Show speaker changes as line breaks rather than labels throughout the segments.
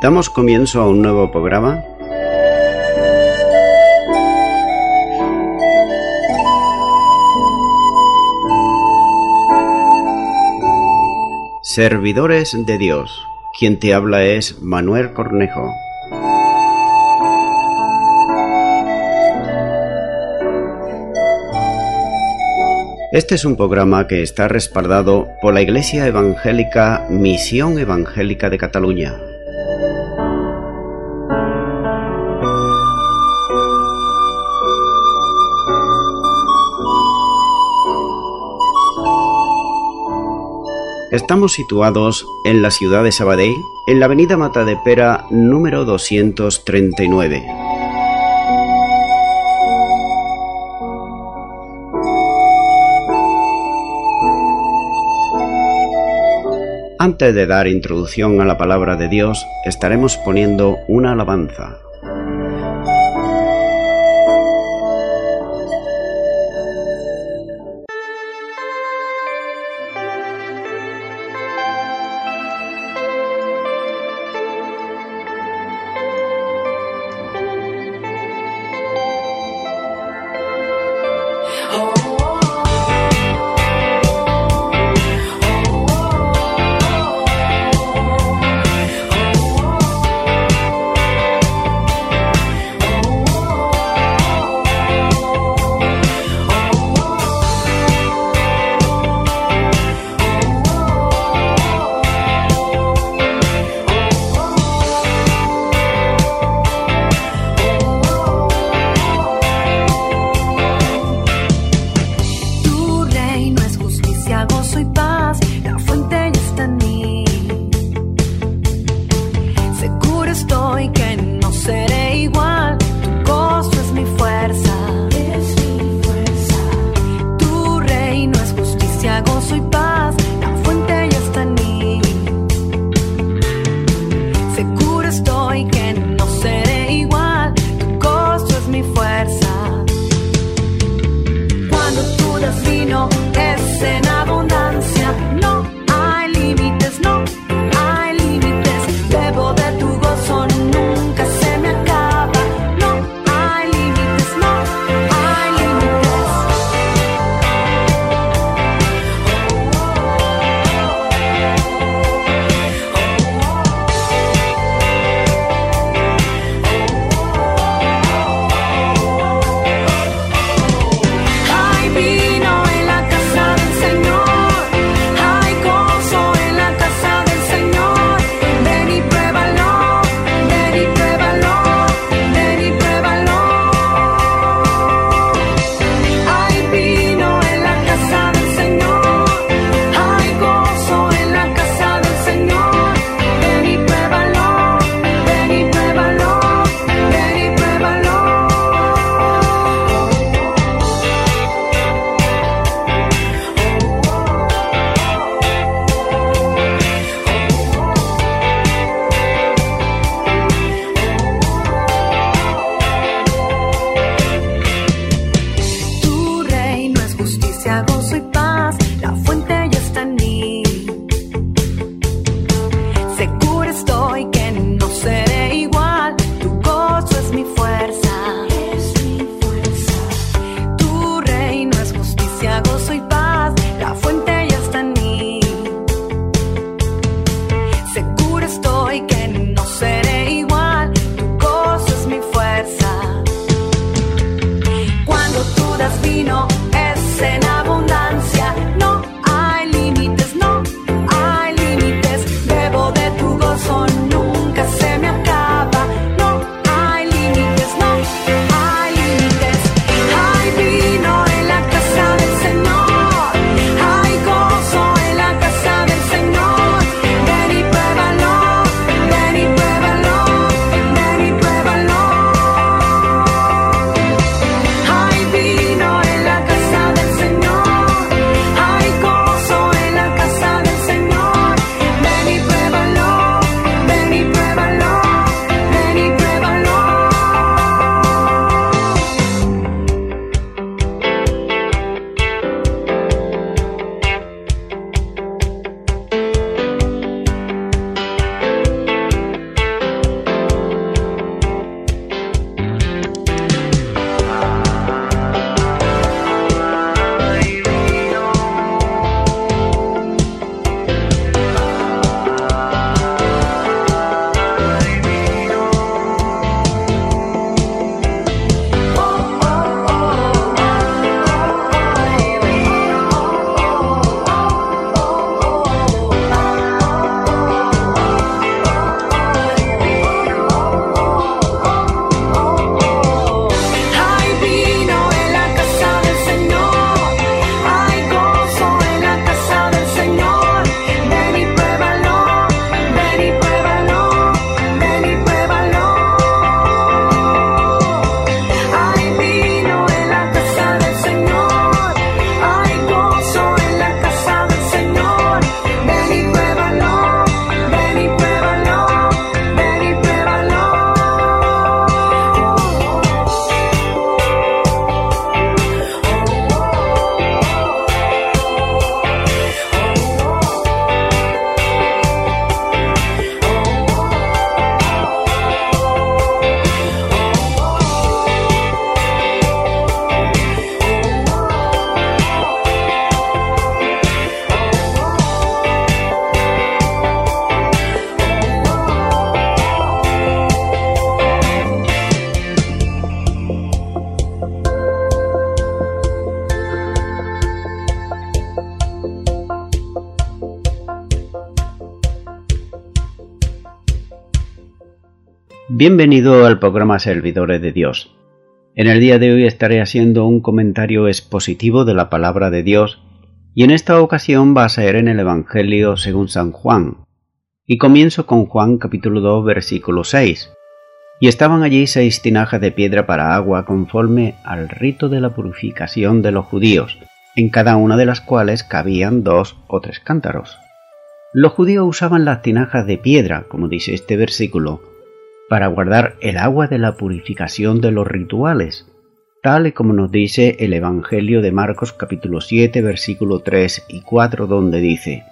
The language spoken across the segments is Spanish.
Damos comienzo a un nuevo programa. Servidores de Dios. Quien te habla es Manuel Cornejo. Este es un programa que está respaldado por la Iglesia Evangélica Misión Evangélica de Cataluña. Estamos situados en la ciudad de Sabadell, en la avenida Mata de Pera número 239. Antes de dar introducción a la palabra de Dios, estaremos poniendo una alabanza. Bienvenido al programa Servidores de Dios. En el día de hoy estaré haciendo un comentario expositivo de la palabra de Dios y en esta ocasión va a ser en el Evangelio según San Juan. Y comienzo con Juan capítulo 2 versículo 6. Y estaban allí seis tinajas de piedra para agua conforme al rito de la purificación de los judíos, en cada una de las cuales cabían dos o tres cántaros. Los judíos usaban las tinajas de piedra, como dice este versículo, para guardar el agua de la purificación de los rituales, tal y como nos dice el Evangelio de Marcos capítulo 7 versículo 3 y 4 donde dice,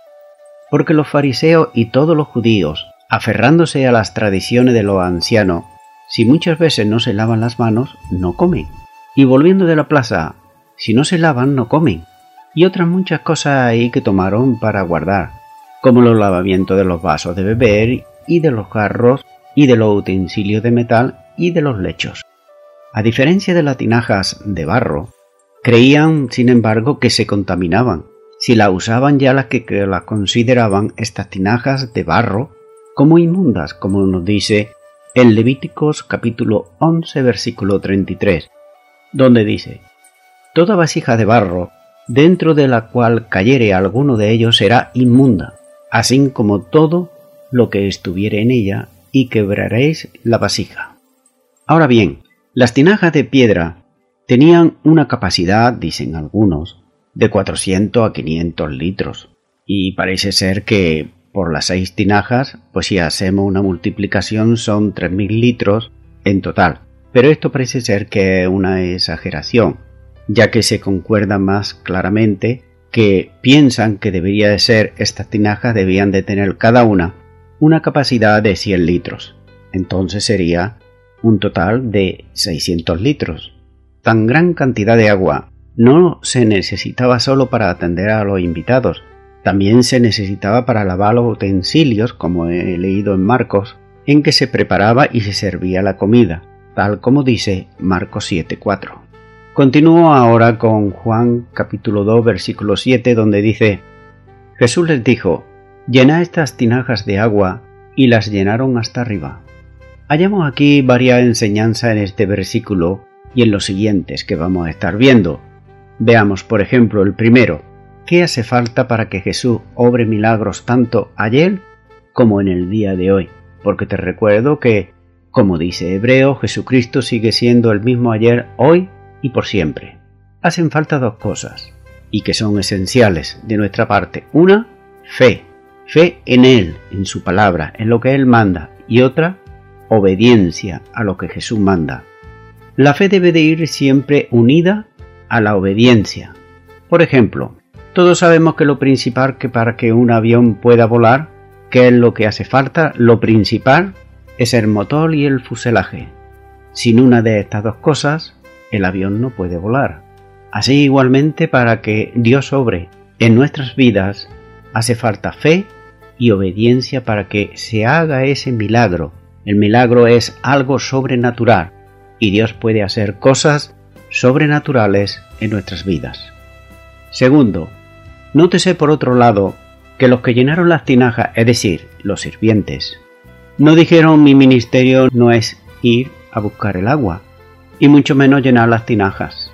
Porque los fariseos y todos los judíos, aferrándose a las tradiciones de los ancianos, si muchas veces no se lavan las manos, no comen. Y volviendo de la plaza, si no se lavan, no comen. Y otras muchas cosas ahí que tomaron para guardar, como los lavamientos de los vasos de beber y de los jarros y de los utensilios de metal y de los lechos. A diferencia de las tinajas de barro, creían, sin embargo, que se contaminaban si la usaban ya las que, las consideraban estas tinajas de barro como inmundas, como nos dice en Levíticos capítulo 11 versículo 33, donde dice, Toda vasija de barro, dentro de la cual cayere alguno de ellos será inmunda, así como todo lo que estuviere en ella, y quebraréis la vasija. Ahora bien, las tinajas de piedra tenían una capacidad, dicen algunos, de 400 a 500 litros, y parece ser que por las seis tinajas, pues si hacemos una multiplicación son 3.000 litros en total. Pero esto parece ser que es una exageración, ya que se concuerda más claramente que piensan que debería de ser estas tinajas debían de tener cada una una capacidad de 100 litros. Entonces sería un total de 600 litros. Tan gran cantidad de agua no se necesitaba solo para atender a los invitados, también se necesitaba para lavar los utensilios, como he leído en Marcos, en que se preparaba y se servía la comida, tal como dice Marcos 7.4. Continúo ahora con Juan capítulo 2 versículo 7 donde dice, Jesús les dijo, Llena estas tinajas de agua y las llenaron hasta arriba. Hallamos aquí varias enseñanzas en este versículo y en los siguientes que vamos a estar viendo. Veamos, por ejemplo, el primero. ¿Qué hace falta para que Jesús obre milagros tanto ayer como en el día de hoy? Porque te recuerdo que, como dice Hebreo, Jesucristo sigue siendo el mismo ayer, hoy y por siempre. Hacen falta dos cosas, y que son esenciales de nuestra parte. Una, fe. Fe en Él, en su palabra, en lo que Él manda. Y otra, obediencia a lo que Jesús manda. La fe debe de ir siempre unida a la obediencia. Por ejemplo, todos sabemos que lo principal que para que un avión pueda volar, ¿qué es lo que hace falta? Lo principal es el motor y el fuselaje. Sin una de estas dos cosas, el avión no puede volar. Así igualmente para que Dios obre en nuestras vidas, hace falta fe y obediencia para que se haga ese milagro. El milagro es algo sobrenatural y Dios puede hacer cosas sobrenaturales en nuestras vidas. Segundo, nótese por otro lado que los que llenaron las tinajas, es decir, los sirvientes, no dijeron mi ministerio no es ir a buscar el agua, y mucho menos llenar las tinajas.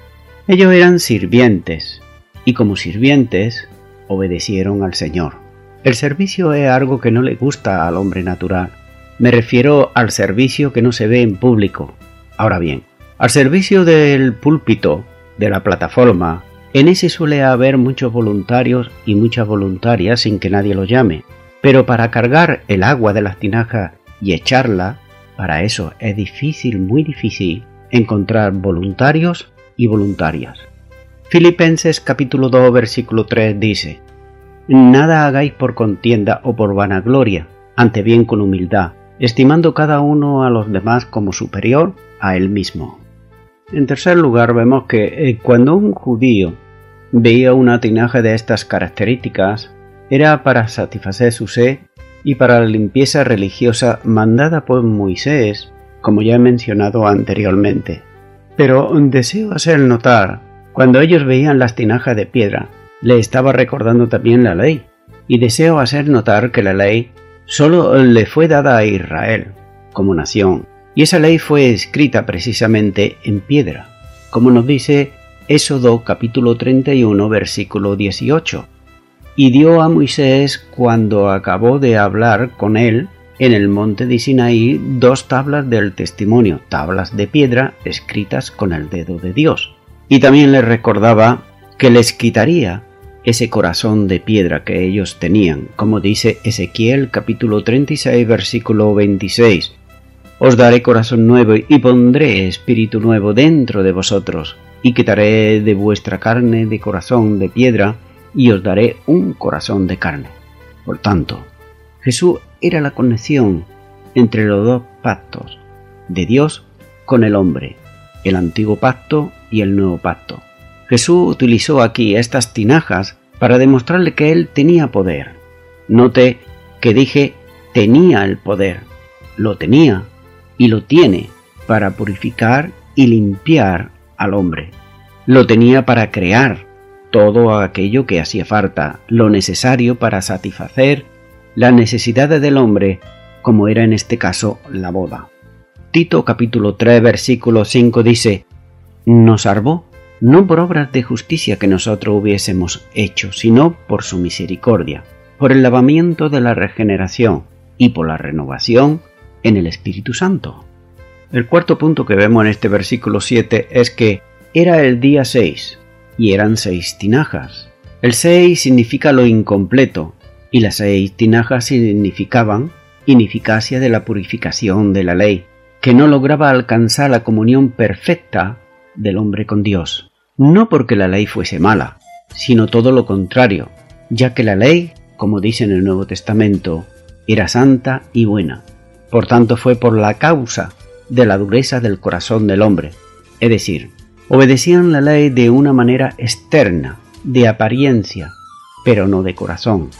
Ellos eran sirvientes, y como sirvientes obedecieron al Señor. El servicio es algo que no le gusta al hombre natural. Me refiero al servicio que no se ve en público. Ahora bien, al servicio del púlpito, de la plataforma, en ese suele haber muchos voluntarios y muchas voluntarias sin que nadie los llame. Pero para cargar el agua de las tinajas y echarla, para eso es difícil, muy difícil, encontrar voluntarios y voluntarias. Filipenses capítulo 2 versículo 3 dice, Nada hagáis por contienda o por vanagloria, ante bien con humildad, estimando cada uno a los demás como superior a él mismo. En tercer lugar, vemos que eh, cuando un judío veía una tinaja de estas características, era para satisfacer su sed y para la limpieza religiosa mandada por Moisés, como ya he mencionado anteriormente. Pero deseo hacer notar, cuando ellos veían las tinajas de piedra, le estaba recordando también la ley, y deseo hacer notar que la ley solo le fue dada a Israel como nación, Y esa ley fue escrita precisamente en piedra, como nos dice Éxodo capítulo 31 versículo 18. Y dio a Moisés cuando acabó de hablar con él en el monte de Sinaí dos tablas del testimonio, tablas de piedra escritas con el dedo de Dios. Y también les recordaba que les quitaría ese corazón de piedra que ellos tenían, como dice Ezequiel capítulo 36 versículo 26. Os daré corazón nuevo y pondré espíritu nuevo dentro de vosotros, y quitaré de vuestra carne de corazón de piedra, y os daré un corazón de carne. Por tanto, Jesús era la conexión entre los dos pactos, de Dios con el hombre, el antiguo pacto y el nuevo pacto. Jesús utilizó aquí estas tinajas para demostrarle que él tenía poder. Note que dije tenía el poder, lo tenía y lo tiene para purificar y limpiar al hombre. Lo tenía para crear todo aquello que hacía falta, lo necesario para satisfacer las necesidades del hombre, como era en este caso la boda. Tito capítulo 3 versículo 5 dice, nos salvó no por obras de justicia que nosotros hubiésemos hecho, sino por su misericordia, por el lavamiento de la regeneración y por la renovación en el Espíritu Santo. El cuarto punto que vemos en este versículo 7 es que era el día 6 y eran seis tinajas. El 6 significa lo incompleto y las seis tinajas significaban ineficacia de la purificación de la ley, que no lograba alcanzar la comunión perfecta del hombre con Dios. No porque la ley fuese mala, sino todo lo contrario, ya que la ley, como dice en el Nuevo Testamento, era santa y buena. Por tanto fue por la causa de la dureza del corazón del hombre, es decir, obedecían la ley de una manera externa, de apariencia, pero no de corazón,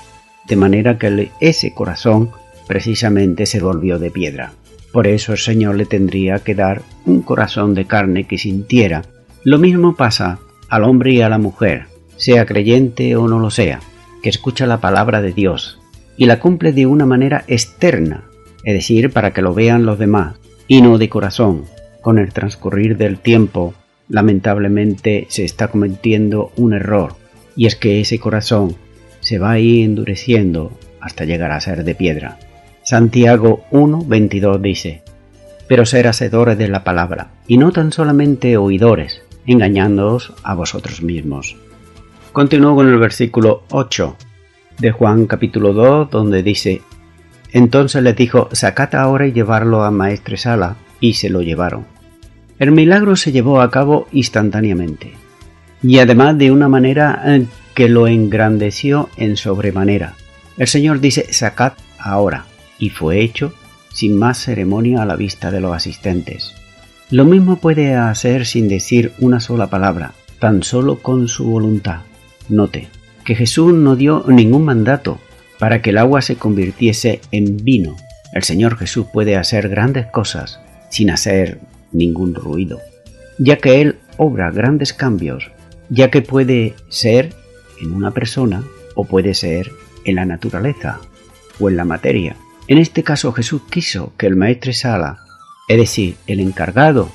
de manera que ese corazón precisamente se volvió de piedra. Por eso el Señor le tendría que dar un corazón de carne que sintiera. Lo mismo pasa al hombre y a la mujer, sea creyente o no lo sea, que escucha la palabra de Dios y la cumple de una manera externa, es decir, para que lo vean los demás, y no de corazón. Con el transcurrir del tiempo, lamentablemente se está cometiendo un error, y es que ese corazón se va a ir endureciendo hasta llegar a ser de piedra. Santiago 1.22 dice, Pero ser hacedores de la palabra, y no tan solamente oidores, engañándoos a vosotros mismos. Continúo con el versículo 8 de Juan capítulo 2, donde dice, Entonces le dijo, sacad ahora y llevarlo a maestresala, y se lo llevaron. El milagro se llevó a cabo instantáneamente, y además de una manera eh, que lo engrandeció en sobremanera. El Señor dice, sacad ahora y fue hecho sin más ceremonia a la vista de los asistentes. Lo mismo puede hacer sin decir una sola palabra, tan solo con su voluntad. Note que Jesús no dio ningún mandato para que el agua se convirtiese en vino. El Señor Jesús puede hacer grandes cosas sin hacer ningún ruido, ya que Él obra grandes cambios, ya que puede ser en una persona o puede ser en la naturaleza o en la materia. En este caso Jesús quiso que el maestre Sala, es decir, el encargado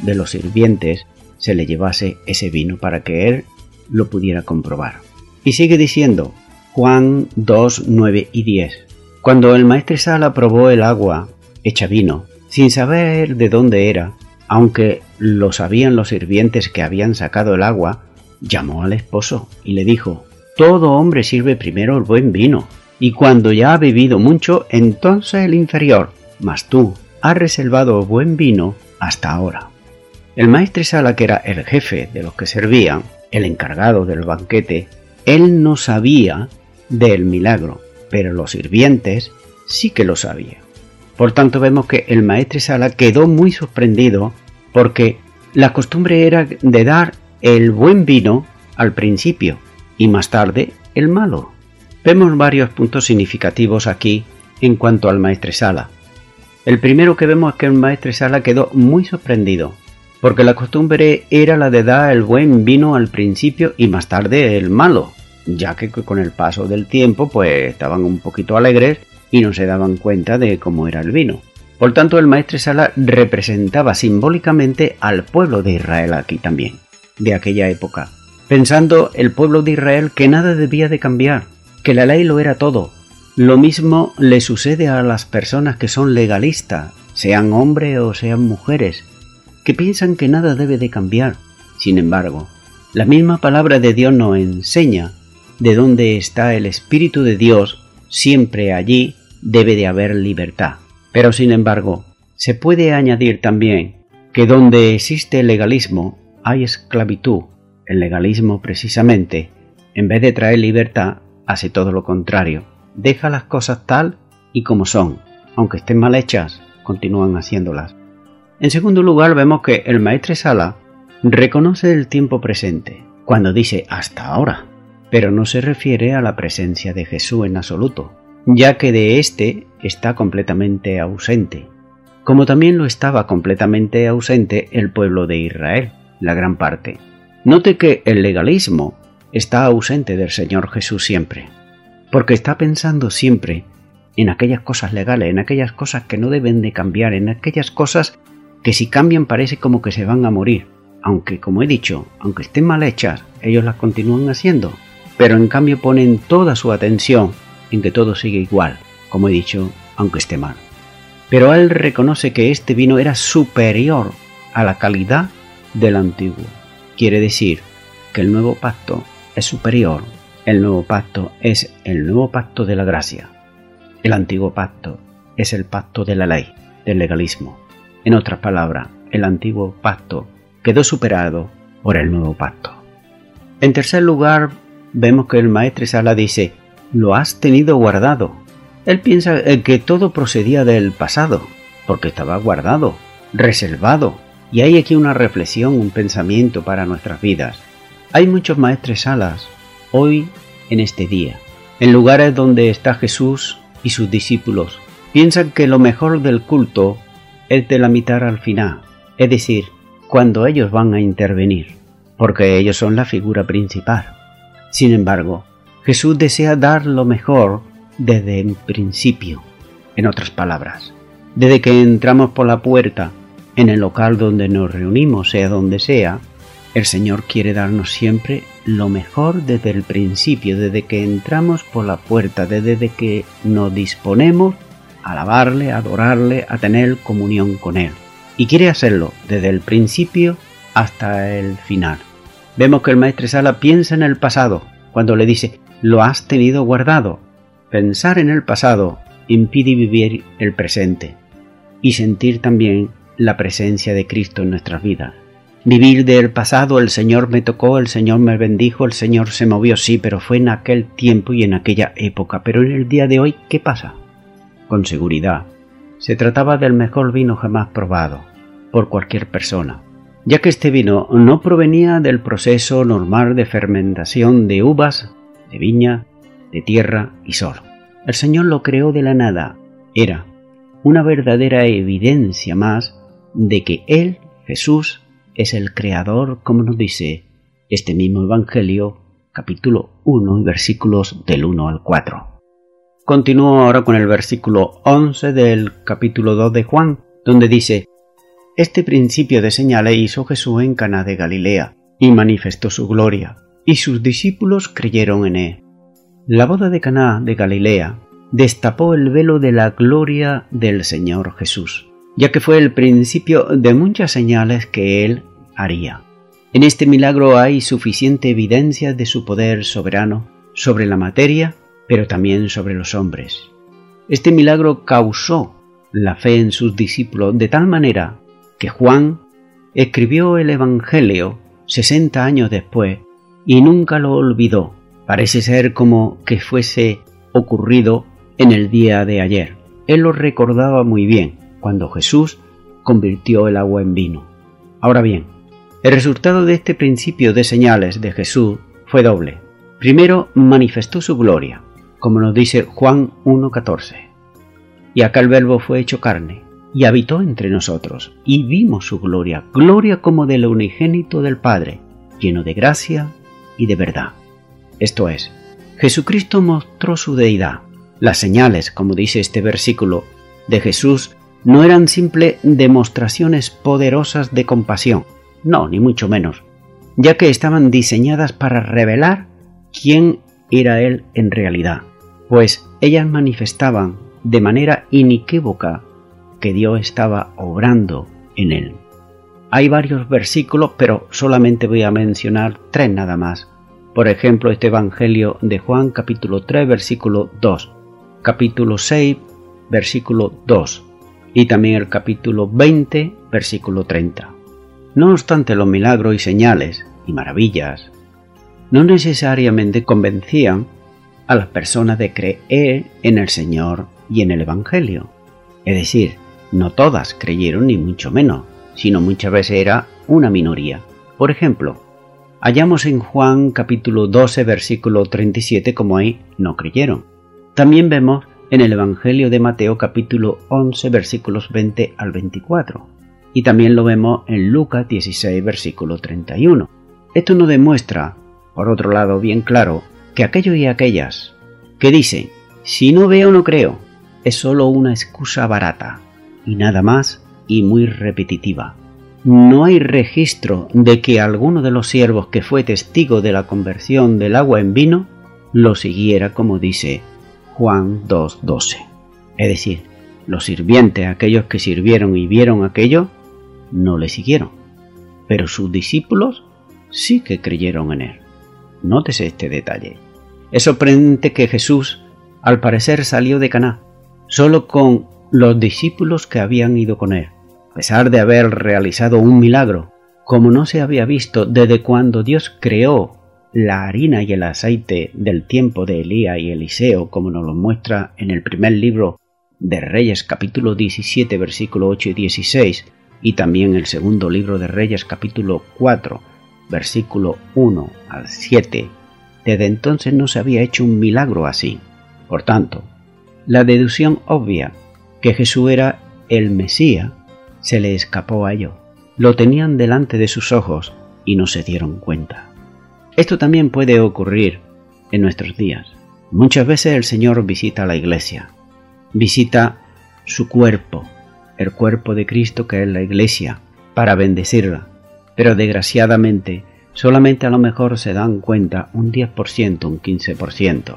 de los sirvientes, se le llevase ese vino para que él lo pudiera comprobar. Y sigue diciendo Juan 2, 9 y 10. Cuando el maestre Sala probó el agua hecha vino, sin saber de dónde era, aunque lo sabían los sirvientes que habían sacado el agua, llamó al esposo y le dijo, Todo hombre sirve primero el buen vino, y cuando ya ha bebido mucho, entonces el inferior, mas tú has reservado buen vino hasta ahora. El maestro Sala, que era el jefe de los que servían, el encargado del banquete, él no sabía del milagro, pero los sirvientes sí que lo sabían. Por tanto, vemos que el maestro Sala quedó muy sorprendido porque la costumbre era de dar el buen vino al principio y más tarde el malo. Vemos varios puntos significativos aquí en cuanto al maestresala. El primero que vemos es que el maestresala quedó muy sorprendido, porque la costumbre era la de dar el buen vino al principio y más tarde el malo, ya que con el paso del tiempo pues estaban un poquito alegres y no se daban cuenta de cómo era el vino. Por tanto, el maestre Sala representaba simbólicamente al pueblo de Israel aquí también, de aquella época, pensando el pueblo de Israel que nada debía de cambiar, que la ley lo era todo. Lo mismo le sucede a las personas que son legalistas, sean hombres o sean mujeres, que piensan que nada debe de cambiar. Sin embargo, la misma palabra de Dios nos enseña de dónde está el Espíritu de Dios, siempre allí debe de haber libertad. Pero sin embargo, se puede añadir también que donde existe legalismo hay esclavitud. El legalismo precisamente, en vez de traer libertad, hace todo lo contrario. Deja las cosas tal y como son. Aunque estén mal hechas, continúan haciéndolas. En segundo lugar, vemos que el maestre Sala reconoce el tiempo presente, cuando dice hasta ahora, pero no se refiere a la presencia de Jesús en absoluto, ya que de éste está completamente ausente, como también lo estaba completamente ausente el pueblo de Israel, la gran parte. Note que el legalismo está ausente del Señor Jesús siempre, porque está pensando siempre en aquellas cosas legales, en aquellas cosas que no deben de cambiar, en aquellas cosas que si cambian parece como que se van a morir, aunque como he dicho, aunque estén mal hechas, ellos las continúan haciendo, pero en cambio ponen toda su atención en que todo sigue igual, como he dicho, aunque esté mal. Pero él reconoce que este vino era superior a la calidad del antiguo. Quiere decir que el nuevo pacto es superior. El nuevo pacto es el nuevo pacto de la gracia. El antiguo pacto es el pacto de la ley, del legalismo. En otras palabras, el antiguo pacto quedó superado por el nuevo pacto. En tercer lugar, vemos que el maestro Sala dice, lo has tenido guardado. Él piensa eh, que todo procedía del pasado, porque estaba guardado, reservado. Y hay aquí una reflexión, un pensamiento para nuestras vidas. Hay muchos maestres salas hoy en este día, en lugares donde está Jesús y sus discípulos. Piensan que lo mejor del culto es de la mitad al final, es decir, cuando ellos van a intervenir, porque ellos son la figura principal. Sin embargo, Jesús desea dar lo mejor desde el principio. En otras palabras, desde que entramos por la puerta en el local donde nos reunimos, sea donde sea, el Señor quiere darnos siempre lo mejor desde el principio, desde que entramos por la puerta, desde que nos disponemos a alabarle, a adorarle, a tener comunión con Él. Y quiere hacerlo desde el principio hasta el final. Vemos que el maestro Sala piensa en el pasado, cuando le dice, lo has tenido guardado. Pensar en el pasado impide vivir el presente y sentir también la presencia de Cristo en nuestras vidas. Vivir del pasado, el Señor me tocó, el Señor me bendijo, el Señor se movió, sí, pero fue en aquel tiempo y en aquella época. Pero en el día de hoy, ¿qué pasa? Con seguridad, se trataba del mejor vino jamás probado por cualquier persona, ya que este vino no provenía del proceso normal de fermentación de uvas de viña, de tierra y sol. El Señor lo creó de la nada. Era una verdadera evidencia más de que Él, Jesús, es el creador, como nos dice este mismo Evangelio, capítulo 1 versículos del 1 al 4. Continúo ahora con el versículo 11 del capítulo 2 de Juan, donde dice, Este principio de señales hizo Jesús en Cana de Galilea, y manifestó su gloria, y sus discípulos creyeron en él. La boda de Caná de Galilea destapó el velo de la gloria del Señor Jesús, ya que fue el principio de muchas señales que él haría. En este milagro hay suficiente evidencia de su poder soberano sobre la materia, pero también sobre los hombres. Este milagro causó la fe en sus discípulos de tal manera que Juan escribió el Evangelio 60 años después y nunca lo olvidó. Parece ser como que fuese ocurrido en el día de ayer. Él lo recordaba muy bien cuando Jesús convirtió el agua en vino. Ahora bien, el resultado de este principio de señales de Jesús fue doble. Primero manifestó su gloria, como nos dice Juan 1.14. Y acá el verbo fue hecho carne, y habitó entre nosotros, y vimos su gloria, gloria como del unigénito del Padre, lleno de gracia y de verdad. Esto es, Jesucristo mostró su deidad. Las señales, como dice este versículo, de Jesús no eran simple demostraciones poderosas de compasión, no, ni mucho menos, ya que estaban diseñadas para revelar quién era Él en realidad, pues ellas manifestaban de manera inequívoca que Dios estaba obrando en Él. Hay varios versículos, pero solamente voy a mencionar tres nada más. Por ejemplo, este Evangelio de Juan capítulo 3 versículo 2, capítulo 6 versículo 2 y también el capítulo 20 versículo 30. No obstante los milagros y señales y maravillas no necesariamente convencían a las personas de creer en el Señor y en el Evangelio. Es decir, no todas creyeron ni mucho menos, sino muchas veces era una minoría. Por ejemplo, hallamos en Juan capítulo 12 versículo 37 como ahí no creyeron. También vemos en el Evangelio de Mateo capítulo 11 versículos 20 al 24. Y también lo vemos en Lucas 16 versículo 31. Esto nos demuestra por otro lado, bien claro que aquellos y aquellas que dicen, si no veo no creo, es solo una excusa barata y nada más y muy repetitiva. No hay registro de que alguno de los siervos que fue testigo de la conversión del agua en vino lo siguiera como dice Juan 2.12. Es decir, los sirvientes, aquellos que sirvieron y vieron aquello, no le siguieron, pero sus discípulos sí que creyeron en él. Nótese este detalle. Es sorprendente que Jesús, al parecer, salió de Caná, solo con los discípulos que habían ido con él, a pesar de haber realizado un milagro, como no se había visto desde cuando Dios creó la harina y el aceite del tiempo de Elías y Eliseo, como nos lo muestra en el primer libro de Reyes capítulo 17 versículo 8 y 16 y también el segundo libro de Reyes capítulo 4 versículo 1 al 7, desde entonces no se había hecho un milagro así. Por tanto, la deducción obvia que Jesús era el Mesías se le escapó a ellos. Lo tenían delante de sus ojos y no se dieron cuenta. Esto también puede ocurrir en nuestros días. Muchas veces el Señor visita la iglesia, visita su cuerpo, el cuerpo de Cristo que es la iglesia, para bendecirla, pero desgraciadamente solamente a lo mejor se dan cuenta un 10%, un 15%.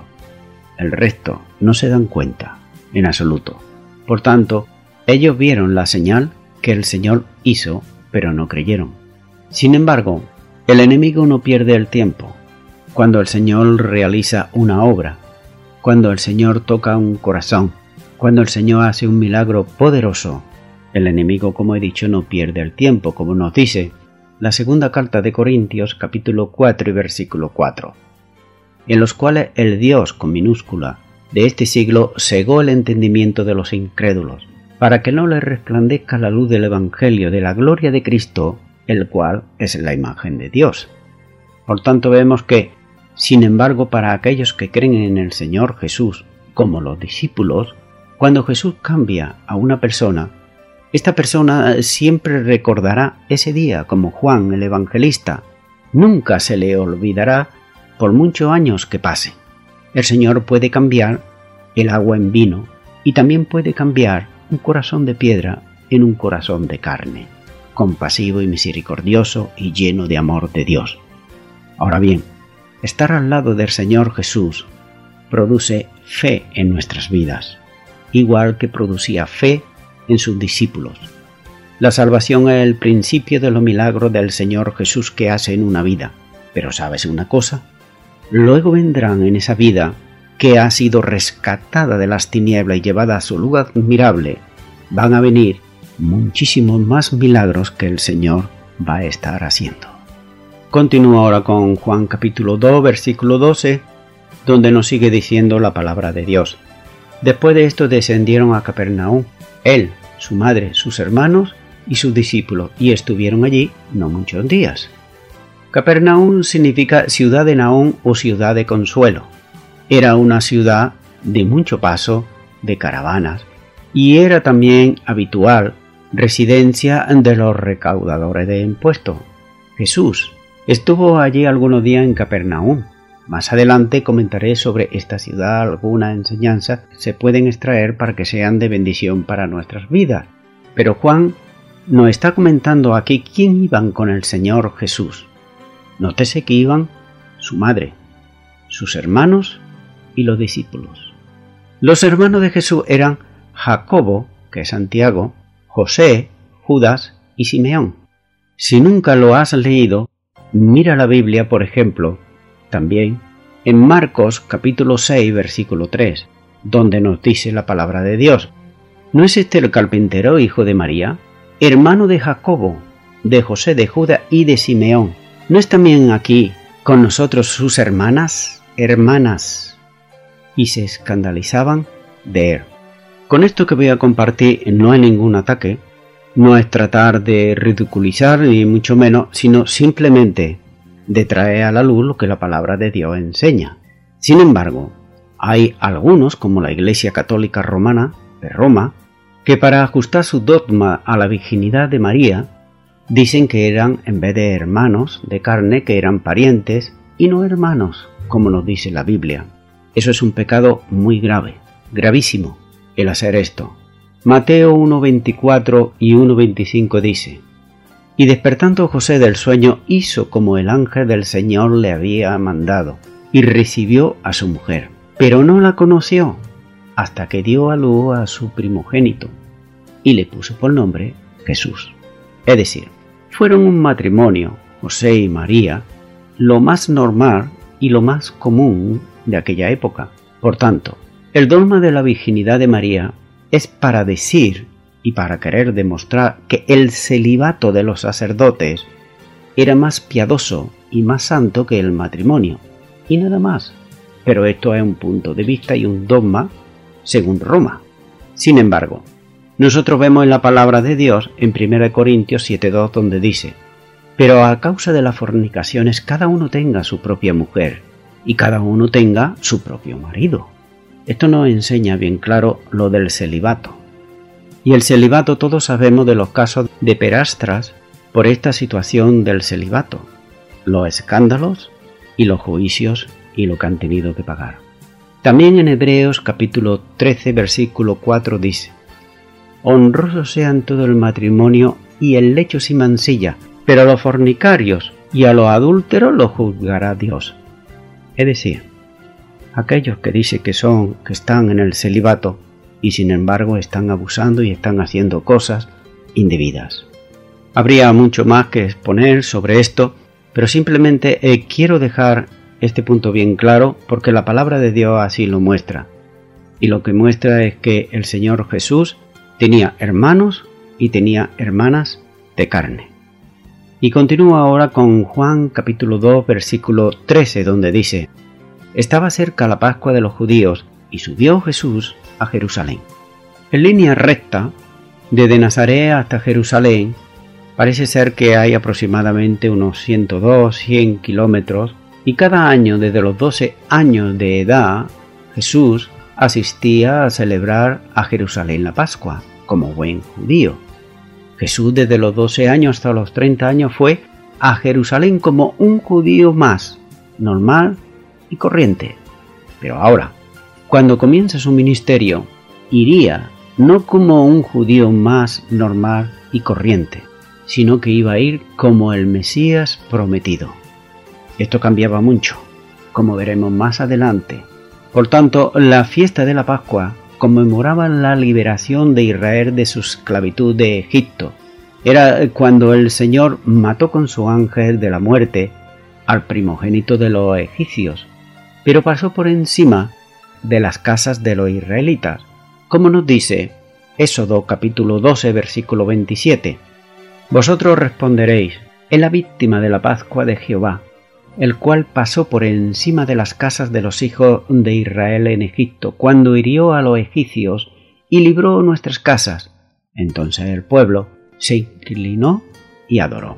El resto no se dan cuenta en absoluto. Por tanto, ellos vieron la señal que el Señor hizo, pero no creyeron. Sin embargo, el enemigo no pierde el tiempo. Cuando el Señor realiza una obra, cuando el Señor toca un corazón, cuando el Señor hace un milagro poderoso, el enemigo, como he dicho, no pierde el tiempo, como nos dice la segunda carta de Corintios capítulo 4 y versículo 4, en los cuales el Dios con minúscula de este siglo cegó el entendimiento de los incrédulos, para que no les resplandezca la luz del Evangelio de la gloria de Cristo, el cual es la imagen de Dios. Por tanto vemos que, sin embargo, para aquellos que creen en el Señor Jesús, como los discípulos, cuando Jesús cambia a una persona, esta persona siempre recordará ese día como Juan el Evangelista. Nunca se le olvidará por muchos años que pase. El Señor puede cambiar el agua en vino y también puede cambiar un corazón de piedra en un corazón de carne, compasivo y misericordioso y lleno de amor de Dios. Ahora bien, estar al lado del Señor Jesús produce fe en nuestras vidas, igual que producía fe en sus discípulos. La salvación es el principio de los milagros del Señor Jesús que hace en una vida. Pero sabes una cosa, luego vendrán en esa vida que ha sido rescatada de las tinieblas y llevada a su lugar admirable, van a venir muchísimos más milagros que el Señor va a estar haciendo. Continúa ahora con Juan capítulo 2 versículo 12, donde nos sigue diciendo la palabra de Dios. Después de esto descendieron a Capernaum él, su madre, sus hermanos y sus discípulos, y estuvieron allí no muchos días. Capernaum significa ciudad de Naón o ciudad de consuelo. Era una ciudad de mucho paso de caravanas y era también habitual residencia de los recaudadores de impuestos. Jesús estuvo allí algunos días en Capernaum más adelante comentaré sobre esta ciudad algunas enseñanzas que se pueden extraer para que sean de bendición para nuestras vidas. Pero Juan nos está comentando aquí quién iban con el Señor Jesús. Nótese que iban su madre, sus hermanos y los discípulos. Los hermanos de Jesús eran Jacobo, que es Santiago, José, Judas y Simeón. Si nunca lo has leído, mira la Biblia, por ejemplo, también en Marcos capítulo 6, versículo 3, donde nos dice la palabra de Dios. ¿No es este el carpintero, hijo de María, hermano de Jacobo, de José, de Judas y de Simeón? ¿No es también aquí con nosotros sus hermanas, hermanas? Y se escandalizaban de él. Con esto que voy a compartir no hay ningún ataque, no es tratar de ridiculizar ni mucho menos, sino simplemente de traer a la luz lo que la palabra de Dios enseña. Sin embargo, hay algunos, como la Iglesia Católica Romana de Roma, que para ajustar su dogma a la virginidad de María, dicen que eran, en vez de hermanos de carne, que eran parientes y no hermanos, como nos dice la Biblia. Eso es un pecado muy grave, gravísimo, el hacer esto. Mateo 1.24 y 1.25 dice, Y despertando José del sueño hizo como el ángel del Señor le había mandado, y recibió a su mujer, pero no la conoció hasta que dio a luz a su primogénito, y le puso por nombre Jesús. Es decir, fueron un matrimonio, José y María, lo más normal y lo más común de aquella época. Por tanto, el dogma de la virginidad de María es para decir y para querer demostrar que el celibato de los sacerdotes era más piadoso y más santo que el matrimonio, y nada más. Pero esto es un punto de vista y un dogma según Roma. Sin embargo, nosotros vemos en la palabra de Dios en 1 Corintios 7.2 donde dice, Pero a causa de las fornicaciones cada uno tenga su propia mujer y cada uno tenga su propio marido. Esto nos enseña bien claro lo del celibato. Y el celibato todos sabemos de los casos de perastras por esta situación del celibato, los escándalos y los juicios y lo que han tenido que pagar. También en Hebreos capítulo 13 versículo 4 dice, Honrosos sean todo el matrimonio y el lecho sin mancilla, pero a los fornicarios y a los adúlteros los juzgará Dios. Es decir, aquellos que dicen que son, que están en el celibato y sin embargo están abusando y están haciendo cosas indebidas. Habría mucho más que exponer sobre esto, pero simplemente eh, quiero dejar este punto bien claro porque la palabra de Dios así lo muestra. Y lo que muestra es que el Señor Jesús tenía hermanos y tenía hermanas de carne. Y continúa ahora con Juan capítulo 2 versículo 13 donde dice, estaba cerca la Pascua de los judíos y subió Jesús a Jerusalén. En línea recta, desde Nazaret hasta Jerusalén, parece ser que hay aproximadamente unos 102, 100 kilómetros y cada año desde los 12 años de edad, Jesús asistía a celebrar a Jerusalén la Pascua como buen judío. Jesús desde los 12 años hasta los 30 años fue a Jerusalén como un judío más, normal y corriente. Pero ahora, cuando comienza su ministerio, iría no como un judío más normal y corriente, sino que iba a ir como el Mesías prometido. Esto cambiaba mucho, como veremos más adelante. Por tanto, la fiesta de la Pascua conmemoraba la liberación de Israel de su esclavitud de Egipto. Era cuando el Señor mató con su ángel de la muerte al primogénito de los egipcios pero pasó por encima de las casas de los israelitas, como nos dice Éxodo capítulo 12 versículo 27. Vosotros responderéis, es la víctima de la Pascua de Jehová, el cual pasó por encima de las casas de los hijos de Israel en Egipto, cuando hirió a los egipcios y libró nuestras casas. Entonces el pueblo se inclinó y adoró.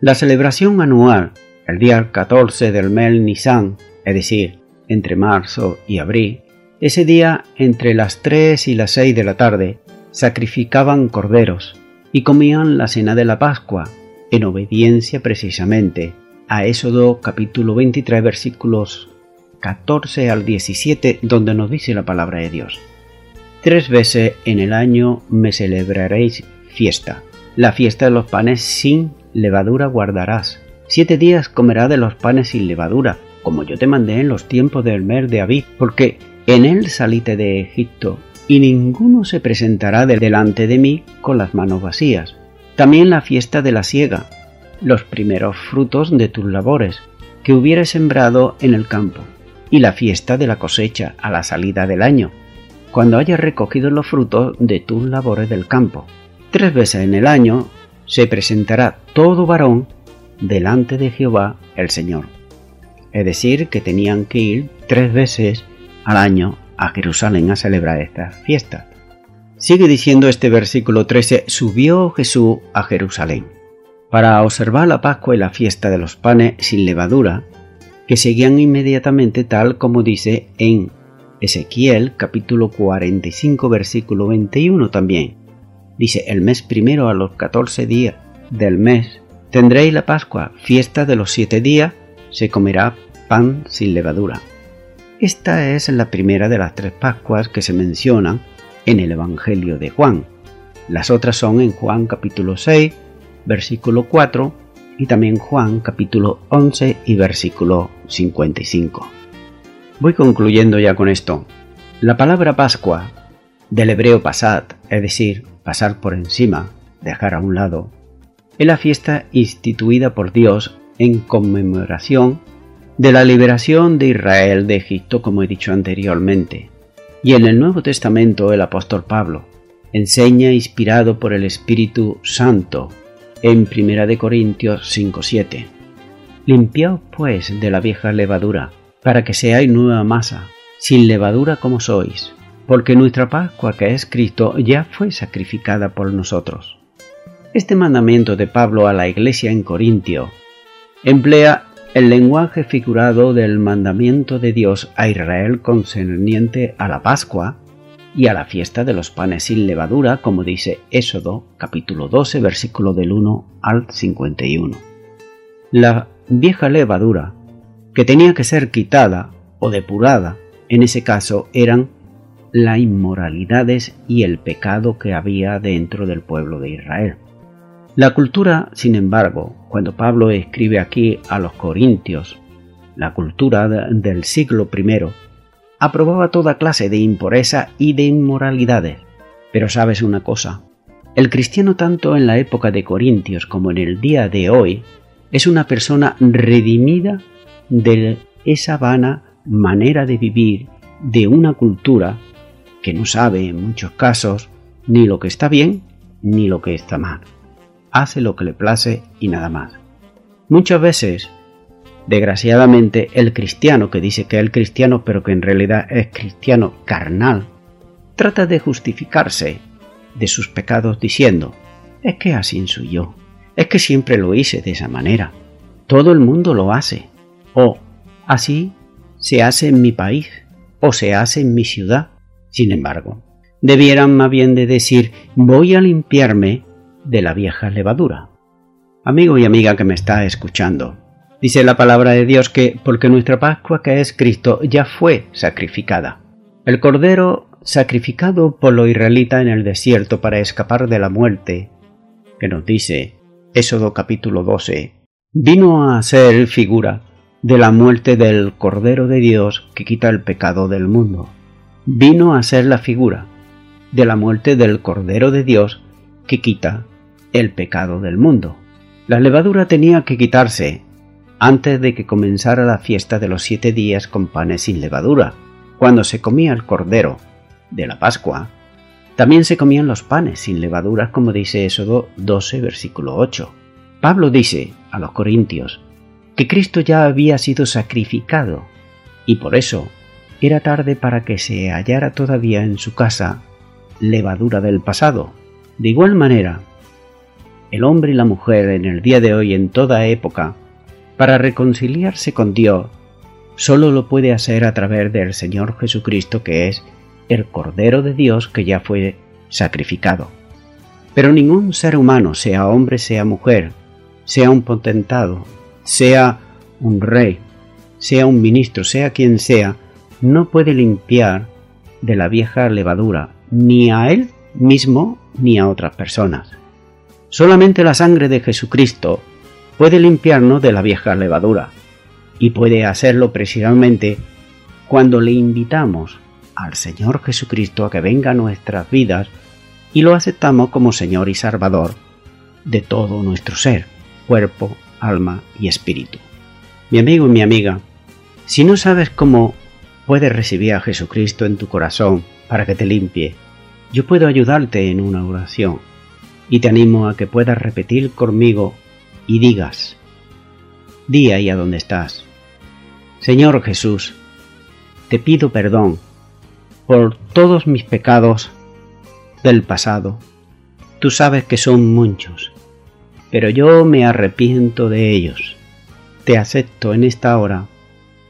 La celebración anual, el día 14 del mes Nisan, es decir, entre marzo y abril, ese día entre las 3 y las 6 de la tarde sacrificaban corderos y comían la cena de la Pascua, en obediencia precisamente a Éxodo capítulo 23 versículos 14 al 17 donde nos dice la palabra de Dios. Tres veces en el año me celebraréis fiesta. La fiesta de los panes sin levadura guardarás. Siete días comerás de los panes sin levadura, como yo te mandé en los tiempos del mes de Abid, porque en él salite de Egipto, y ninguno se presentará delante de mí con las manos vacías. También la fiesta de la siega, los primeros frutos de tus labores, que hubieras sembrado en el campo, y la fiesta de la cosecha a la salida del año, cuando hayas recogido los frutos de tus labores del campo. Tres veces en el año se presentará todo varón delante de Jehová el Señor. Es decir, que tenían que ir tres veces al año a Jerusalén a celebrar esta fiesta. Sigue diciendo este versículo 13, subió Jesús a Jerusalén para observar la Pascua y la fiesta de los panes sin levadura, que seguían inmediatamente tal como dice en Ezequiel capítulo 45 versículo 21 también. Dice, el mes primero a los 14 días del mes tendréis la Pascua, fiesta de los siete días, se comerá pan sin levadura. Esta es la primera de las tres Pascuas que se mencionan en el Evangelio de Juan. Las otras son en Juan capítulo 6, versículo 4 y también Juan capítulo 11 y versículo 55. Voy concluyendo ya con esto. La palabra Pascua, del hebreo pasad, es decir, pasar por encima, dejar a un lado, es la fiesta instituida por Dios en conmemoración de la liberación de Israel de Egipto, como he dicho anteriormente. Y en el Nuevo Testamento el apóstol Pablo enseña inspirado por el Espíritu Santo en 1 Corintios 5:7. Limpiaos pues de la vieja levadura, para que seáis nueva masa, sin levadura como sois, porque nuestra Pascua que es Cristo ya fue sacrificada por nosotros. Este mandamiento de Pablo a la iglesia en Corintio emplea el lenguaje figurado del mandamiento de Dios a Israel concerniente a la Pascua y a la fiesta de los panes sin levadura, como dice Éxodo capítulo 12 versículo del 1 al 51. La vieja levadura, que tenía que ser quitada o depurada, en ese caso eran las inmoralidades y el pecado que había dentro del pueblo de Israel. La cultura, sin embargo, cuando Pablo escribe aquí a los Corintios, la cultura del siglo I, aprobaba toda clase de impureza y de inmoralidades. Pero sabes una cosa, el cristiano tanto en la época de Corintios como en el día de hoy es una persona redimida de esa vana manera de vivir de una cultura que no sabe en muchos casos ni lo que está bien ni lo que está mal hace lo que le place y nada más. Muchas veces, desgraciadamente, el cristiano que dice que es cristiano pero que en realidad es cristiano carnal, trata de justificarse de sus pecados diciendo, es que así soy yo, es que siempre lo hice de esa manera, todo el mundo lo hace, o así se hace en mi país, o se hace en mi ciudad. Sin embargo, debieran más bien de decir, voy a limpiarme de la vieja levadura. Amigo y amiga que me está escuchando, dice la palabra de Dios que porque nuestra Pascua que es Cristo ya fue sacrificada. El Cordero sacrificado por los israelitas en el desierto para escapar de la muerte, que nos dice Éxodo capítulo 12, vino a ser figura de la muerte del Cordero de Dios que quita el pecado del mundo. Vino a ser la figura de la muerte del Cordero de Dios que quita el pecado del mundo. La levadura tenía que quitarse antes de que comenzara la fiesta de los siete días con panes sin levadura, cuando se comía el cordero de la Pascua. También se comían los panes sin levadura, como dice Éxodo 12, versículo 8. Pablo dice a los Corintios que Cristo ya había sido sacrificado y por eso era tarde para que se hallara todavía en su casa levadura del pasado. De igual manera, el hombre y la mujer en el día de hoy en toda época, para reconciliarse con Dios, solo lo puede hacer a través del Señor Jesucristo que es el Cordero de Dios que ya fue sacrificado. Pero ningún ser humano, sea hombre, sea mujer, sea un potentado, sea un rey, sea un ministro, sea quien sea, no puede limpiar de la vieja levadura ni a él mismo ni a otras personas. Solamente la sangre de Jesucristo puede limpiarnos de la vieja levadura y puede hacerlo precisamente cuando le invitamos al Señor Jesucristo a que venga a nuestras vidas y lo aceptamos como Señor y Salvador de todo nuestro ser, cuerpo, alma y espíritu. Mi amigo y mi amiga, si no sabes cómo puedes recibir a Jesucristo en tu corazón para que te limpie, yo puedo ayudarte en una oración y te animo a que puedas repetir conmigo y digas, di ahí a donde estás, Señor Jesús, te pido perdón por todos mis pecados del pasado. Tú sabes que son muchos, pero yo me arrepiento de ellos. Te acepto en esta hora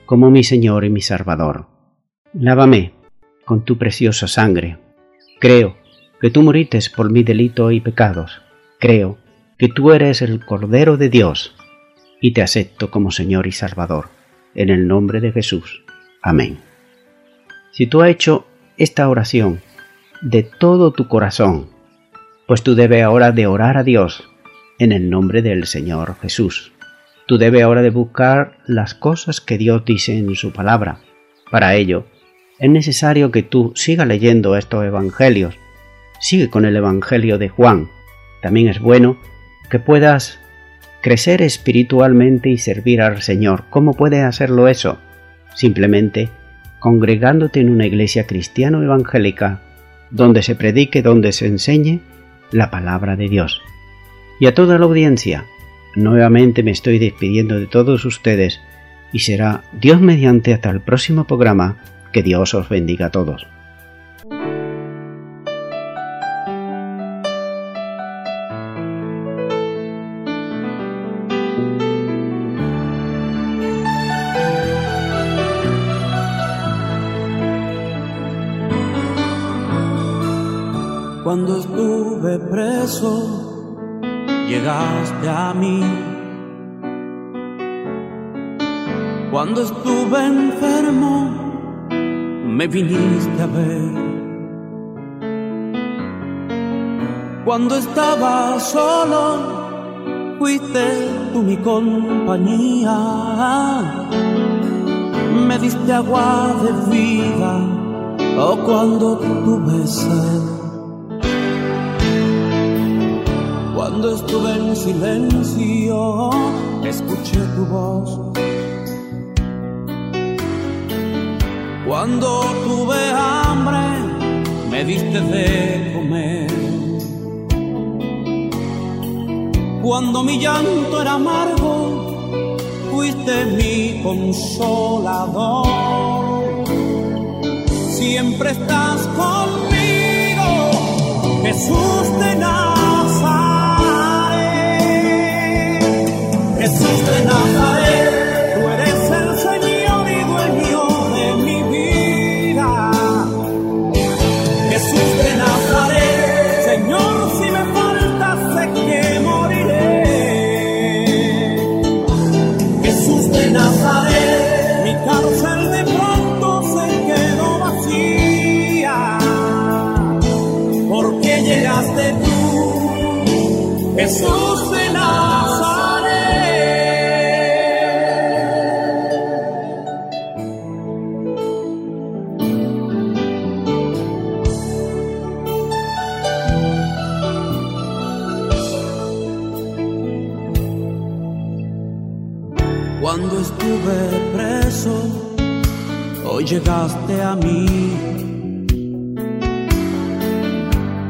como mi Señor y mi Salvador. Lávame con tu preciosa sangre. Creo que tú morites por mi delito y pecados. Creo que tú eres el Cordero de Dios y te acepto como Señor y Salvador. En el nombre de Jesús. Amén. Si tú has hecho esta oración de todo tu corazón, pues tú debes ahora de orar a Dios en el nombre del Señor Jesús. Tú debes ahora de buscar las cosas que Dios dice en su palabra. Para ello, es necesario que tú sigas leyendo estos evangelios. Sigue con el Evangelio de Juan. También es bueno que puedas crecer espiritualmente y servir al Señor. ¿Cómo puedes hacerlo eso? Simplemente congregándote en una iglesia cristiano evangélica donde se predique, donde se enseñe la palabra de Dios. Y a toda la audiencia, nuevamente me estoy despidiendo de todos ustedes y será Dios mediante hasta el próximo programa. Que Dios os bendiga a todos.
A mí. Cuando estuve enfermo, me viniste a ver. Cuando estaba solo, fuiste tú mi compañía. Me diste agua de vida, o oh, cuando tuve sed. Cuando estuve en silencio, escuché tu voz. Cuando tuve hambre, me diste de comer. Cuando mi llanto era amargo, fuiste mi consolador. Siempre estás conmigo, Jesús de Nazaret. Jesús de Nazaret, tú eres el Señor y dueño de mi vida. Jesús de Nazaret, Señor, si me falta sé que moriré. Jesús de Nazaret, mi cárcel de pronto se quedó vacía. Porque llegaste tú, Jesús hoy llegaste a mí.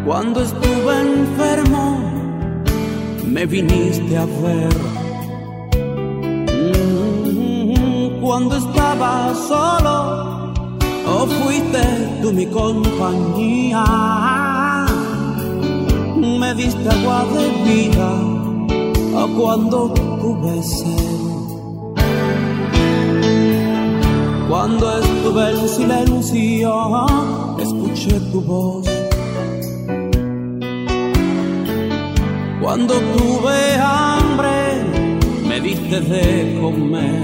Cuando estuve enfermo, me viniste a ver. Mm, cuando estaba solo, oh fuiste tú mi compañía. Me diste agua de vida, oh cuando tuve sed. Cuando en silencio, escuché tu voz. Cuando tuve hambre, me diste de comer.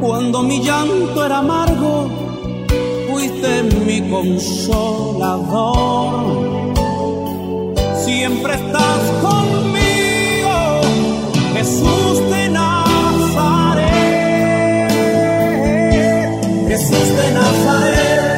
Cuando mi llanto era amargo, fuiste mi consolador. Siempre estás conmigo, Jesús de Jesús de